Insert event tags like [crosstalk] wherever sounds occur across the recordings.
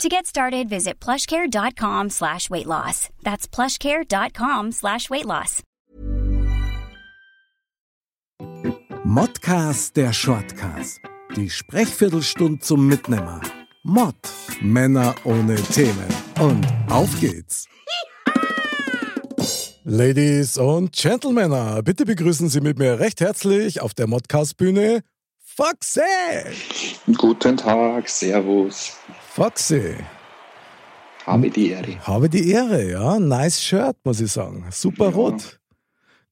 To get started, visit plushcare.com slash weight loss. That's plushcare.com slash weight loss. Modcast der Shortcast. Die Sprechviertelstunde zum Mitnehmer. Mod. Männer ohne Themen. Und auf geht's. Ladies und Gentlemen, bitte begrüßen Sie mit mir recht herzlich auf der Modcast-Bühne Foxy. Guten Tag, Servus. Foxy. Habe die Ehre. Habe die Ehre, ja. Nice Shirt, muss ich sagen. Super Ja. rot.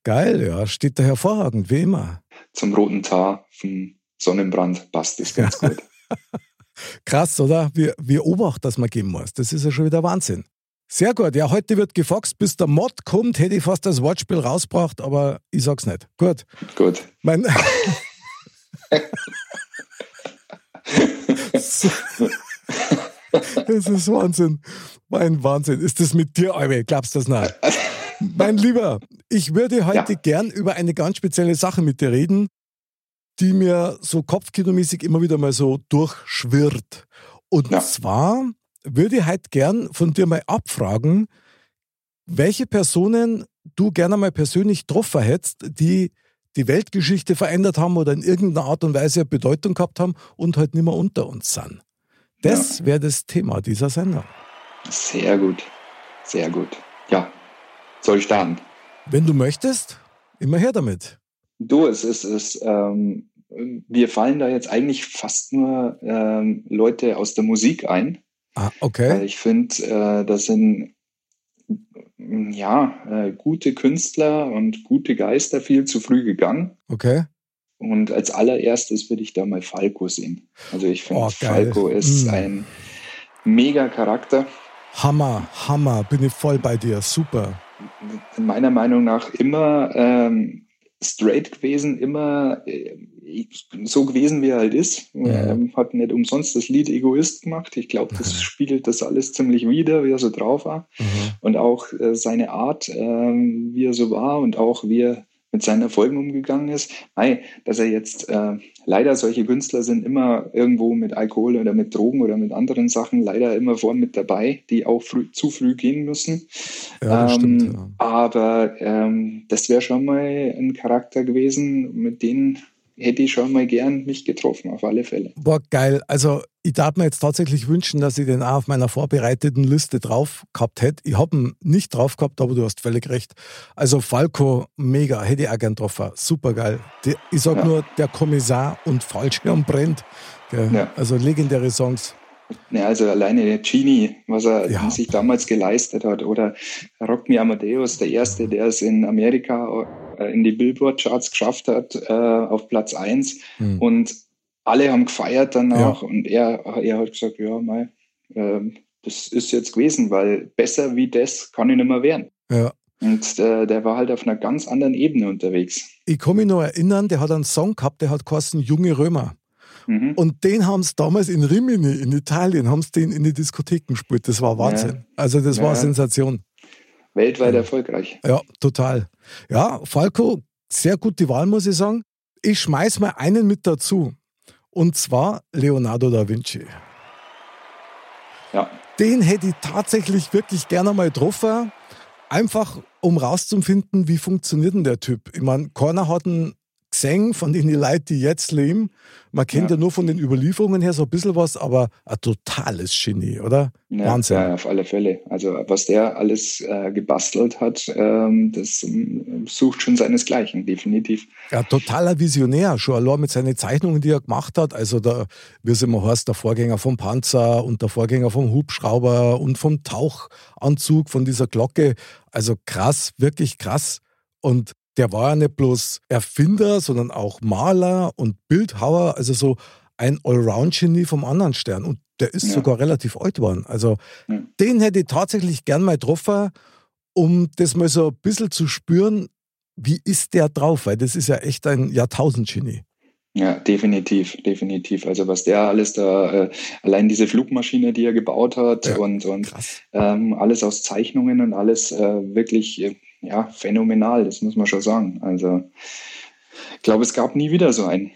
Geil, ja. Steht da hervorragend, wie immer. Zum roten Tar vom Sonnenbrand passt das ganz gut. [laughs] Krass, oder? Wie, wie Obacht, dass man geben muss. Das ist ja schon wieder Wahnsinn. Sehr gut. Ja, heute wird gefoxt, bis der Mod kommt. Hätte ich fast das Wortspiel rausgebracht, aber ich sag's nicht. Gut. Gut. Mein. [laughs] [laughs] das ist Wahnsinn. Mein Wahnsinn. Ist das mit dir, Albe? Glaubst du das nicht? Mein Lieber, ich würde heute Ja. gern über eine ganz spezielle Sache mit dir reden, die mir so kopfkinomäßig immer wieder mal so durchschwirrt. Und Ja. zwar würde ich heute gern von dir mal abfragen, welche Personen du gerne mal persönlich getroffen hättest, die die Weltgeschichte verändert haben oder in irgendeiner Art und Weise Bedeutung gehabt haben und halt nicht mehr unter uns sind. Das wäre das Thema dieser Sendung. Sehr gut. Sehr gut. Ja. Soll ich starten? Wenn du möchtest, immer her damit. Du, es ist, es, ähm, wir fallen da jetzt eigentlich fast nur ähm, Leute aus der Musik ein. Ah, Weil okay. ich finde, äh, das sind ja äh, gute Künstler und gute Geister viel zu früh gegangen. Okay. Und als allererstes würde ich da mal Falco sehen. Also ich finde, Oh. Falco ist Mm. ein mega Charakter. Hammer, Hammer, bin ich voll bei dir. Super. Meiner Meinung nach immer ähm, straight gewesen, immer äh, so gewesen, wie er halt ist. Ja. Ähm, hat nicht umsonst das Lied Egoist gemacht. Ich glaube, das Mhm. spiegelt das alles ziemlich wider, wie er so drauf war. Mhm. Und auch äh, seine Art, ähm, wie er so war und auch wie er mit seinen Erfolgen umgegangen ist. Ei, dass er jetzt äh, leider solche Künstler sind immer irgendwo mit Alkohol oder mit Drogen oder mit anderen Sachen leider immer vorn mit dabei, die auch früh, zu früh gehen müssen. Ja, ähm, stimmt. Ja. Aber ähm, das wäre schon mal ein Charakter gewesen, mit dem hätte ich schon mal gern mich getroffen, auf alle Fälle. Boah, geil. Also, ich darf mir jetzt tatsächlich wünschen, dass ich den auch auf meiner vorbereiteten Liste drauf gehabt hätte. Ich habe ihn nicht drauf gehabt, aber du hast völlig recht. Also, Falco, mega, hätte ich auch gern getroffen. Super geil. Ich sag Ja. nur, der Kommissar und Fallschirm brennt. Ja. Also, legendäre Songs. Ja, also alleine der Genie, was er Ja. sich damals geleistet hat, oder Rock Me Amadeus, der erste, der es in Amerika in die Billboard-Charts geschafft hat, äh, auf Platz 1. Hm. Und alle haben gefeiert danach und er, er hat gesagt, ja, mei, ähm, das ist jetzt gewesen, weil besser wie das kann ich nicht mehr werden. Ja. Und äh, der war halt auf einer ganz anderen Ebene unterwegs. Ich kann mich noch erinnern, der hat einen Song gehabt, der hat geheißen Junge Römer. Mhm. Und den haben sie damals in Rimini, in Italien, haben sie den in die Diskotheken gespielt. Das war Wahnsinn. Also, das war Ja. eine Sensation. Weltweit Ja. erfolgreich. Ja, total. Ja, Falco, sehr gute Wahl, muss ich sagen. Ich schmeiß mal einen mit dazu. Und zwar Leonardo da Vinci. Ja. Den hätte ich tatsächlich wirklich gerne mal getroffen. Einfach, um rauszufinden, wie funktioniert denn der Typ. Ich meine, keiner hat einen gesehen von den Leuten, die jetzt leben. Man kennt ja. Ja. nur von den Überlieferungen her so ein bisschen was, aber ein totales Genie, oder? Ja, Wahnsinn. Ja, auf alle Fälle. Also was der alles äh, gebastelt hat, ähm, das ähm, sucht schon seinesgleichen, definitiv. Ja, totaler Visionär, schon allein mit seinen Zeichnungen, die er gemacht hat. Also da, wie es immer heißt, der Vorgänger vom Panzer und der Vorgänger vom Hubschrauber und vom Tauchanzug, von dieser Glocke. Also krass, wirklich krass. Und der war ja nicht bloß Erfinder, sondern auch Maler und Bildhauer, also so ein Allround-Genie vom anderen Stern. Und der ist Ja. sogar relativ alt geworden. Also Ja. den hätte ich tatsächlich gern mal getroffen, um das mal so ein bisschen zu spüren, wie ist der drauf? Weil das ist ja echt ein Jahrtausendgenie. Ja, definitiv, definitiv. Also was der alles da, äh, allein diese Flugmaschine, die er gebaut hat ja, und, und ähm, alles aus Zeichnungen und alles äh, wirklich äh, ja, phänomenal, das muss man schon sagen. Also ich glaube, es gab nie wieder so einen.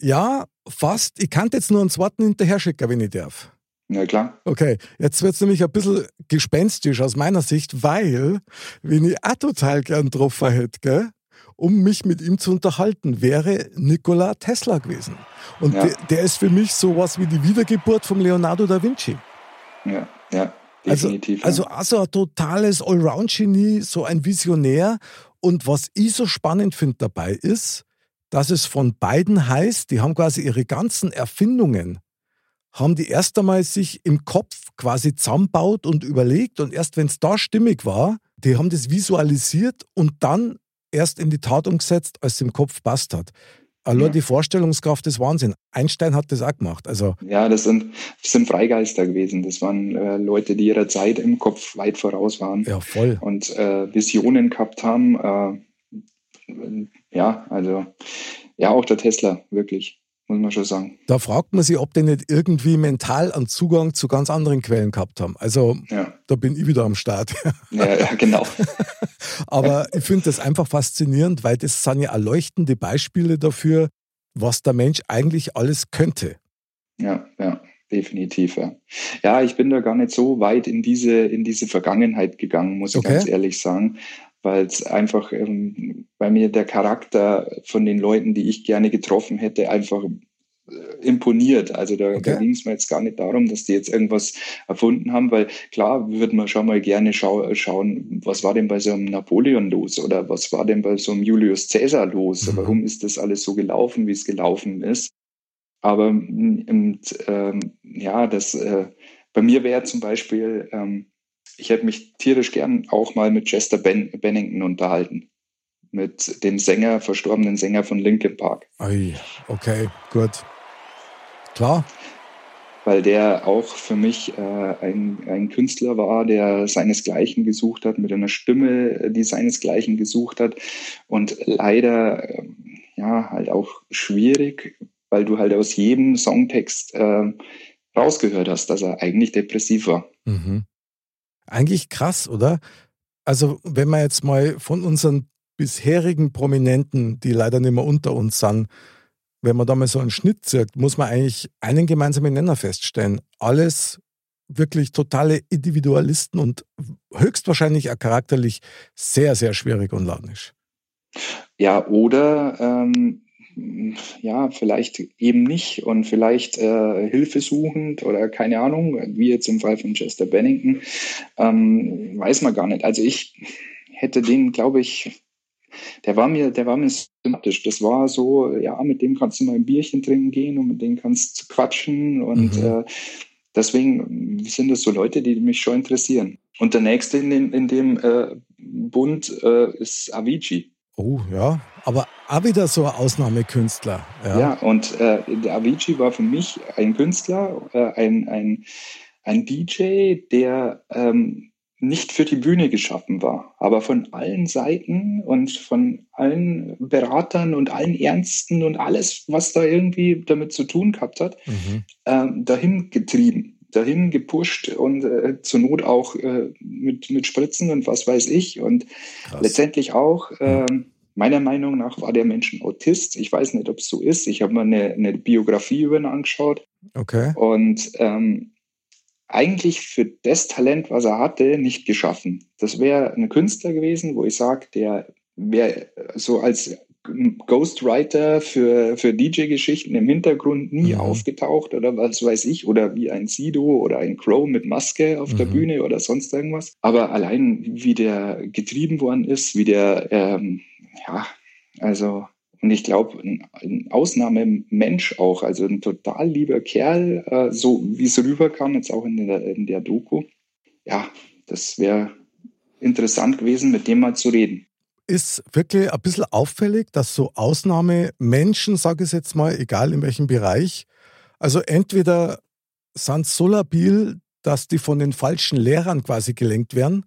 Ja, fast. Ich kann jetzt nur einen zweiten hinterher schicken, wenn ich darf. Ja, klar. Okay, jetzt wird es nämlich ein bisschen gespenstisch aus meiner Sicht, weil, wenn ich auch total gern getroffen hätte, gell, um mich mit ihm zu unterhalten, wäre Nikola Tesla gewesen. Und ja. der, der, ist für mich sowas wie die Wiedergeburt von Leonardo da Vinci. Ja, ja, definitiv. Also, also, also ein totales Allround-Genie, so ein Visionär. Und was ich so spannend finde dabei ist, dass es von beiden heißt, die haben quasi ihre ganzen Erfindungen, haben die erst einmal sich im Kopf quasi zusammenbaut und überlegt und erst wenn es da stimmig war, die haben das visualisiert und dann erst in die Tat umgesetzt, als es im Kopf passt hat. Allein ja. die Vorstellungskraft ist Wahnsinn. Einstein hat das auch gemacht. Also ja, das sind, das sind Freigeister gewesen. Das waren äh, Leute, die ihrer Zeit im Kopf weit voraus waren. Ja, voll. Und äh, Visionen gehabt haben. Äh, ja, also ja, auch der Tesla, wirklich muss man schon sagen. Da fragt man sich, ob die nicht irgendwie mental einen Zugang zu ganz anderen Quellen gehabt haben. Also ja. da bin ich wieder am Start. Ja, ja genau. [laughs] Aber ich finde das einfach faszinierend, weil das sind ja erleuchtende Beispiele dafür, was der Mensch eigentlich alles könnte. Ja, ja, definitiv. Ja. ja, ich bin da gar nicht so weit in diese, in diese Vergangenheit gegangen, muss ich okay. ganz ehrlich sagen weil es einfach ähm, bei mir der Charakter von den Leuten, die ich gerne getroffen hätte, einfach äh, imponiert. Also da, okay. da ging es mir jetzt gar nicht darum, dass die jetzt irgendwas erfunden haben, weil klar würde man schon mal gerne schau schauen, was war denn bei so einem Napoleon los oder was war denn bei so einem Julius Caesar los? Mhm. Warum ist das alles so gelaufen, wie es gelaufen ist? Aber ähm, ja, das äh, bei mir wäre zum Beispiel ähm, ich hätte mich tierisch gern auch mal mit Chester ben Bennington unterhalten. Mit dem Sänger, verstorbenen Sänger von Linkin Park. Ui, okay, gut. Klar. Weil der auch für mich äh, ein, ein Künstler war, der seinesgleichen gesucht hat, mit einer Stimme, die seinesgleichen gesucht hat. Und leider, äh, ja, halt auch schwierig, weil du halt aus jedem Songtext äh, rausgehört hast, dass er eigentlich depressiv war. Mhm. Eigentlich krass, oder? Also, wenn man jetzt mal von unseren bisherigen Prominenten, die leider nicht mehr unter uns sind, wenn man da mal so einen Schnitt zirkt, muss man eigentlich einen gemeinsamen Nenner feststellen. Alles wirklich totale Individualisten und höchstwahrscheinlich auch charakterlich sehr, sehr schwierig und launisch. Ja, oder ähm, ja, vielleicht eben nicht und vielleicht äh, hilfesuchend oder keine Ahnung, wie jetzt im Fall von Chester Bennington, ähm, weiß man gar nicht. Also ich hätte den, glaube ich, der war mir, der war mir sympathisch. Das war so, ja, mit dem kannst du mal ein Bierchen trinken gehen und mit dem kannst du quatschen und mhm. äh, deswegen sind das so Leute, die mich schon interessieren. Und der nächste in, den, in dem äh, Bund äh, ist Avicii. Oh ja, aber auch wieder so ein Ausnahmekünstler. Ja, ja und äh, der Avicii war für mich ein Künstler, äh, ein, ein, ein DJ, der ähm, nicht für die Bühne geschaffen war, aber von allen Seiten und von allen Beratern und allen Ernsten und alles, was da irgendwie damit zu tun gehabt hat, mhm. ähm, dahin getrieben dahin gepusht und äh, zur Not auch äh, mit, mit Spritzen und was weiß ich. Und Krass. letztendlich auch, äh, meiner Meinung nach war der Mensch ein Autist. Ich weiß nicht, ob es so ist. Ich habe mal eine, eine, Biografie über ihn angeschaut. Okay. Und ähm, eigentlich für das Talent, was er hatte, nicht geschaffen. Das wäre ein Künstler gewesen, wo ich sage, der wäre so als Ghostwriter für, für DJ-Geschichten im Hintergrund nie mhm. aufgetaucht oder was weiß ich, oder wie ein Sido oder ein Crow mit Maske auf mhm. der Bühne oder sonst irgendwas. Aber allein wie der getrieben worden ist, wie der, ähm, ja, also, und ich glaube, ein, Ausnahmemensch auch, also ein total lieber Kerl, äh, so wie es rüberkam, jetzt auch in der, in der Doku. Ja, das wäre interessant gewesen, mit dem mal zu reden ist wirklich ein bisschen auffällig, dass so Ausnahmemenschen, sage ich jetzt mal, egal in welchem Bereich, also entweder sind so labil, dass die von den falschen Lehrern quasi gelenkt werden,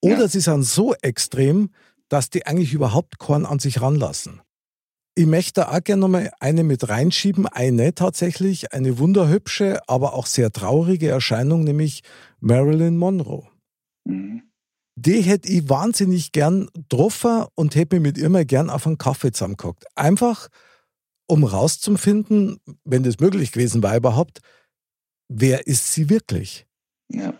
Oder ja. sie sind so extrem, dass die eigentlich überhaupt keinen an sich ranlassen. Ich möchte auch gerne nochmal eine mit reinschieben, eine tatsächlich, eine wunderhübsche, aber auch sehr traurige Erscheinung, nämlich Marilyn Monroe. Mhm. Die hätte ich wahnsinnig gern getroffen und hätte mir mit ihr mal gern auf einen Kaffee zusammengehockt. Einfach, um rauszufinden, wenn das möglich gewesen war überhaupt, wer ist sie wirklich? Ja.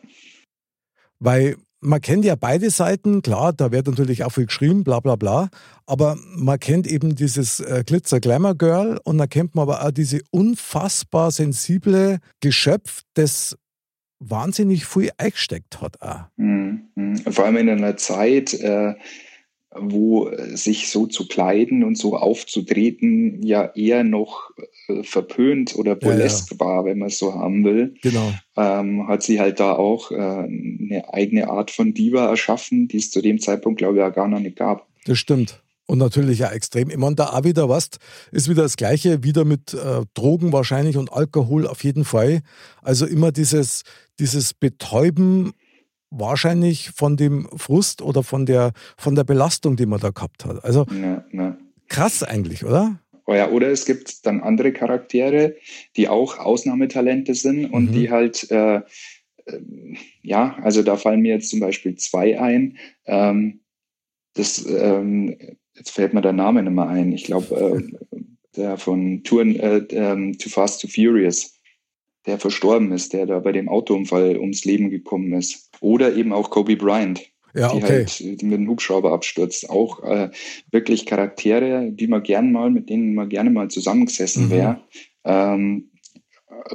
Weil man kennt ja beide Seiten, klar, da wird natürlich auch viel geschrieben, bla bla bla, aber man kennt eben dieses äh, Glitzer-Glamour-Girl und dann kennt man aber auch diese unfassbar sensible Geschöpf, das wahnsinnig viel eingesteckt hat. Auch. Mhm. Vor allem in einer Zeit, äh, wo sich so zu kleiden und so aufzutreten ja eher noch äh, verpönt oder burlesk ja, ja. war, wenn man es so haben will. Genau. Ähm, hat sie halt da auch äh, eine eigene Art von Diva erschaffen, die es zu dem Zeitpunkt, glaube ich, ja gar noch nicht gab. Das stimmt. Und natürlich ja extrem. Ich meine, da auch wieder was, ist wieder das Gleiche, wieder mit äh, Drogen wahrscheinlich und Alkohol auf jeden Fall. Also immer dieses, dieses Betäuben wahrscheinlich von dem Frust oder von der, von der Belastung, die man da gehabt hat. Also ja, ja. krass eigentlich, oder? Oh ja, oder es gibt dann andere Charaktere, die auch Ausnahmetalente sind und mhm. die halt, äh, äh, ja, also da fallen mir jetzt zum Beispiel zwei ein. Ähm, das, ähm, jetzt fällt mir der Name nicht mehr ein. Ich glaube, äh, der von Touren, äh, ähm, Too Fast, Too Furious der verstorben ist, der da bei dem Autounfall ums Leben gekommen ist. Oder eben auch Kobe Bryant, ja, die okay. halt mit dem Hubschrauber abstürzt. Auch äh, wirklich Charaktere, die man gern mal, mit denen man gerne mal zusammengesessen mhm. wäre. Ähm,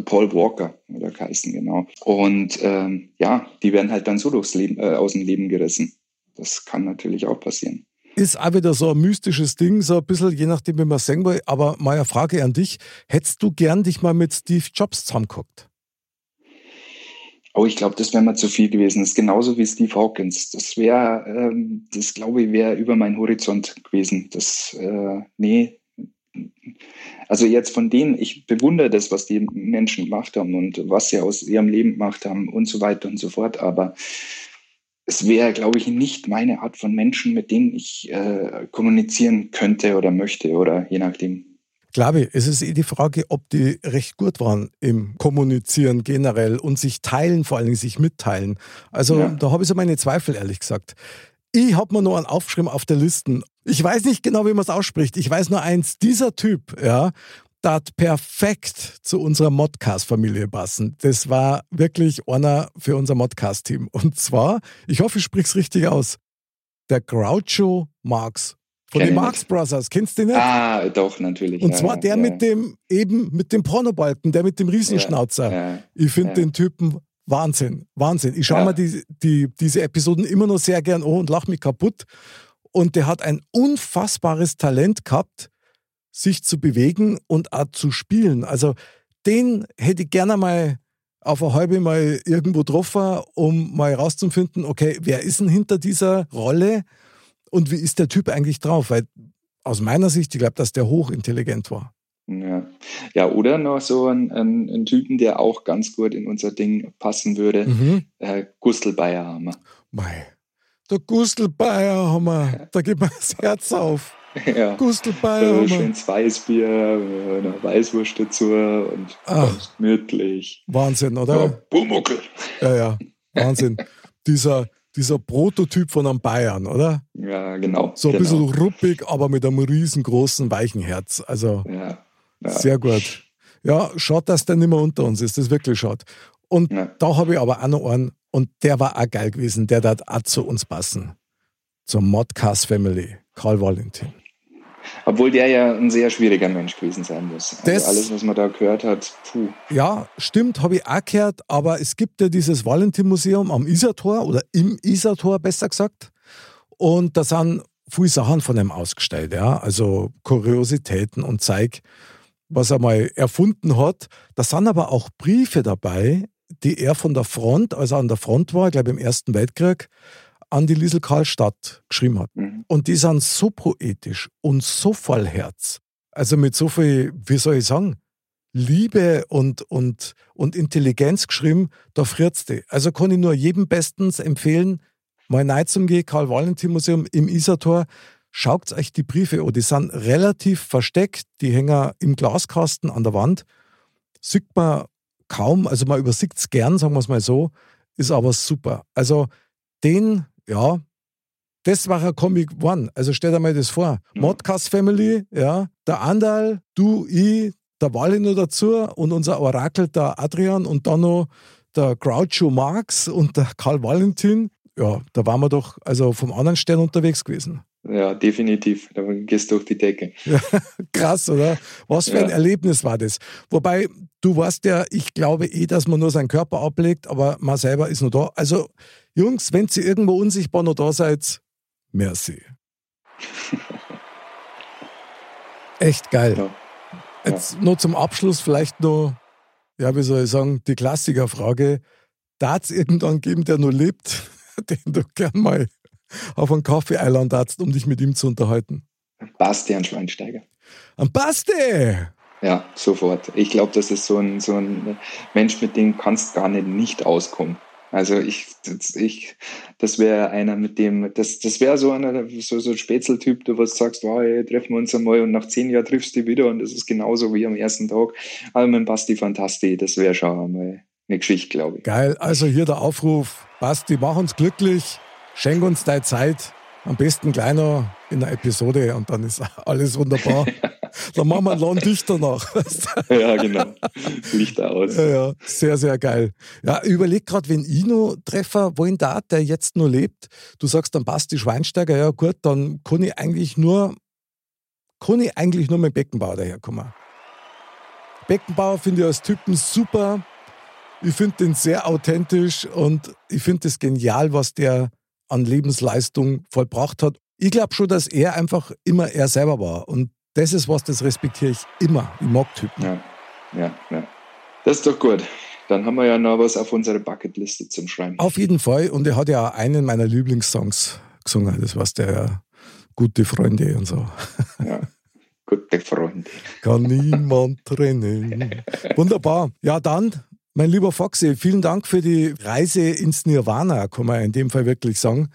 Paul Walker oder Kaisen, genau. Und ähm, ja, die werden halt dann so durchs Leben, äh, aus dem Leben gerissen. Das kann natürlich auch passieren. Ist auch wieder so ein mystisches Ding, so ein bisschen, je nachdem, wie man es sehen will. Aber meine Frage an dich: Hättest du gern dich mal mit Steve Jobs zusammengeguckt? Oh, ich glaube, das wäre mal zu viel gewesen. Das ist genauso wie Steve Hawkins. Das wäre, ähm, das glaube ich, wäre über meinen Horizont gewesen. Das, äh, nee. Also jetzt von denen, ich bewundere das, was die Menschen gemacht haben und was sie aus ihrem Leben gemacht haben und so weiter und so fort. Aber es wäre, glaube ich, nicht meine Art von Menschen, mit denen ich äh, kommunizieren könnte oder möchte oder je nachdem. Glaube ich, es ist eh die Frage, ob die recht gut waren im Kommunizieren generell und sich teilen, vor allen Dingen sich mitteilen. Also ja. da habe ich so meine Zweifel, ehrlich gesagt. Ich habe mir nur einen aufgeschrieben auf der Liste. Ich weiß nicht genau, wie man es ausspricht. Ich weiß nur eins, dieser Typ, ja, das perfekt zu unserer Modcast-Familie passen. Das war wirklich einer für unser Modcast-Team. Und zwar, ich hoffe, ich spreche es richtig aus, der Groucho Marx von den Marx Brothers. Kennst du den nicht? Ah, doch, natürlich. Und ja, zwar der ja. mit dem, eben mit dem Pornobalken, der mit dem Riesenschnauzer. Ja, ich finde den Typen Wahnsinn, Wahnsinn. Ich schaue mir die, die, diese Episoden immer noch sehr gern an und lache mich kaputt. Und der hat ein unfassbares Talent gehabt, sich zu bewegen und auch zu spielen. Also den hätte ich gerne mal auf eine halbe mal irgendwo getroffen, um mal herauszufinden, okay, wer ist denn hinter dieser Rolle und wie ist der Typ eigentlich drauf? Weil aus meiner Sicht, ich glaube, dass der hochintelligent war. Ja. ja, oder noch so ein, ein, ein, Typen, der auch ganz gut in unser Ding passen würde. Mhm. Äh, Gustl Bayerhammer. Mei. Der Gustl Bayerhammer, da geht mir das Herz auf. [laughs] Ja. Gustelbeil. So schönes Weißbier, eine Weißwurst dazu und Ach, gemütlich. Wahnsinn, oder? Ja, Bumuckel. Ja, ja, Wahnsinn. [laughs] dieser, dieser Prototyp von einem Bayern, oder? Ja, genau. So ein genau. bisschen ruppig, aber mit einem riesengroßen, weichen Herz. Also ja, ja. sehr gut. Ja, schaut, dass der nicht mehr unter uns ist. Das ist wirklich schade. Und ja. da habe ich aber auch noch einen, und der war auch geil gewesen, der darf auch zu uns passen. Zur Modcast Family, Karl Valentin. Obwohl der ja ein sehr schwieriger Mensch gewesen sein muss. Also das, alles, was man da gehört hat, puh. Ja, stimmt, habe ich auch gehört, aber es gibt ja dieses Valentin-Museum am Isartor oder im Isartor besser gesagt. Und da sind viele Sachen von ihm ausgestellt, ja. Also Kuriositäten und Zeig, was er mal erfunden hat. Da sind aber auch Briefe dabei, die er von der Front, als er an der Front war, ich glaube im Ersten Weltkrieg, an die Liesel Karlstadt geschrieben hat. Mhm. Und die sind so poetisch und so voll Herz. Also mit so viel, wie soll ich sagen, Liebe und, und, und Intelligenz geschrieben, da friert die. Also kann ich nur jedem bestens empfehlen, mal rein zum G, Karl-Valentin-Museum im Isartor. Schaut euch die Briefe an, die sind relativ versteckt, die hängen im Glaskasten an der Wand. Sieht man kaum, also man übersieht es gern, sagen wir es mal so, ist aber super. Also den, ja, das war ein Comic One. Also stell dir mal das vor. Mhm. Modcast Family, ja, der Andal, du, ich, der Wally noch dazu und unser Orakel, der Adrian und dann noch der Groucho Marx und der Karl Valentin. Ja, da waren wir doch also vom anderen Stern unterwegs gewesen. Ja, definitiv. Da gehst du durch die Decke. [laughs] krass, oder? Was für ein ja. Erlebnis war das? Wobei, du weißt ja, ich glaube eh, dass man nur seinen Körper ablegt, aber man selber ist nur da. Also, Jungs, wenn ihr irgendwo unsichtbar noch da seid, merci. [laughs] Echt geil. Ja. Jetzt ja. nur zum Abschluss vielleicht noch, ja, wie soll ich sagen, die Klassikerfrage. Darf es irgendwann geben, der nur lebt, [laughs] den du gern mal auf einen Kaffee einladest, um dich mit ihm zu unterhalten? Bastian Schweinsteiger. Ein Basti! Ja, sofort. Ich glaube, das ist so ein, so ein Mensch, mit dem kannst gar nicht nicht auskommen. Also ich, ich, das wäre einer mit dem, das, das wäre so einer, so, so ein Spätzeltyp, du was sagst, wow, ey, treffen wir uns einmal und nach zehn Jahren triffst du dich wieder und das ist genauso wie am ersten Tag. Aber mein Basti Fantasti, das wäre schon einmal eine Geschichte, glaube ich. Geil, also hier der Aufruf, Basti, mach uns glücklich, schenk uns deine Zeit, am besten kleiner in der Episode und dann ist alles wunderbar. [laughs] Dann machen wir einen Laden dichter nach. ja, genau. Lichter aus. Ja, ja, sehr, sehr geil. Ja, überleg gerade, wenn ich noch treffe, wohin da, der jetzt nur lebt, du sagst, dann passt die Schweinsteiger, ja gut, dann kann ich eigentlich nur, kann ich eigentlich nur mit Beckenbauer daherkommen. Beckenbauer finde ich als Typen super. Ich finde den sehr authentisch und ich finde es genial, was der an Lebensleistung vollbracht hat. Ich glaube schon, dass er einfach immer er selber war. Und das ist was, das respektiere ich immer. Ich mag Typen. Ja, ja, ja. Das ist doch gut. Dann haben wir ja noch was auf unserer Bucketliste zum Schreiben. Auf jeden Fall. Und er hat ja einen meiner Lieblingssongs gesungen. Das war der Gute Freunde und so. [laughs] Ja, gute Freunde. Kann niemand trennen. Wunderbar. Ja, dann, mein lieber Foxy, vielen Dank für die Reise ins Nirvana, kann man in dem Fall wirklich sagen.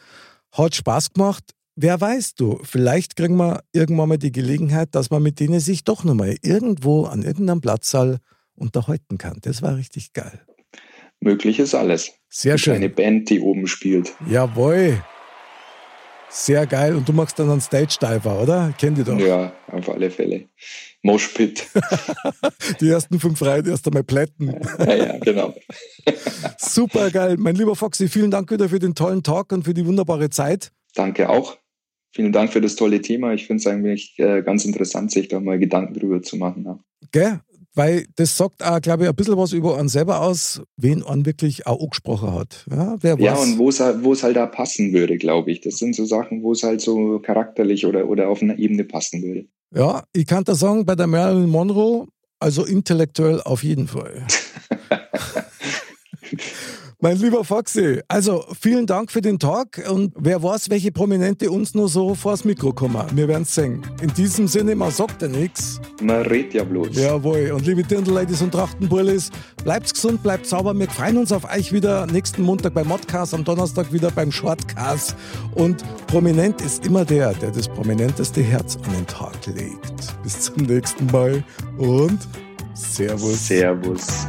Hat Spaß gemacht. Wer weiß du, vielleicht kriegen wir irgendwann mal die Gelegenheit, dass man mit denen sich doch nochmal irgendwo an irgendeinem Platzsaal unterhalten kann. Das war richtig geil. Möglich ist alles. Sehr schön. Eine Band, die oben spielt. Jawohl. Sehr geil. Und du machst dann einen Stage-Diver, oder? Kennt ihr doch. Ja, auf alle Fälle. Moshpit. [laughs] die ersten fünf Reihen erst einmal plätten. ja, ja, genau. [laughs] Super geil. Mein lieber Foxy, vielen Dank wieder für den tollen Talk und für die wunderbare Zeit. Danke auch. Vielen Dank für das tolle Thema. Ich finde es eigentlich äh, ganz interessant, sich da mal Gedanken drüber zu machen. Ja. Gell? Weil das sagt auch, glaube ich, ein bisschen was über einen selber aus, wen man wirklich auch angesprochen hat. Ja, wer ja und wo es halt, halt da passen würde, glaube ich. Das sind so Sachen, wo es halt so charakterlich oder, oder auf einer Ebene passen würde. Ja, ich kann da sagen, bei der Marilyn Monroe, also intellektuell auf jeden Fall. [laughs] Mein lieber Foxy, also vielen Dank für den Talk und wer weiß, welche Prominente uns nur so vors Mikro kommen. Wir werden es sehen. In diesem Sinne, man sagt ja nichts. Man redet ja bloß. Jawohl. Und liebe Dirndl-Ladies und Trachtenbullis, bleibt gesund, bleibt sauber. Wir freuen uns auf euch wieder nächsten Montag beim Modcast, am Donnerstag wieder beim Shortcast. Und prominent ist immer der, der das prominenteste Herz an den Tag legt. Bis zum nächsten Mal und Servus. Servus.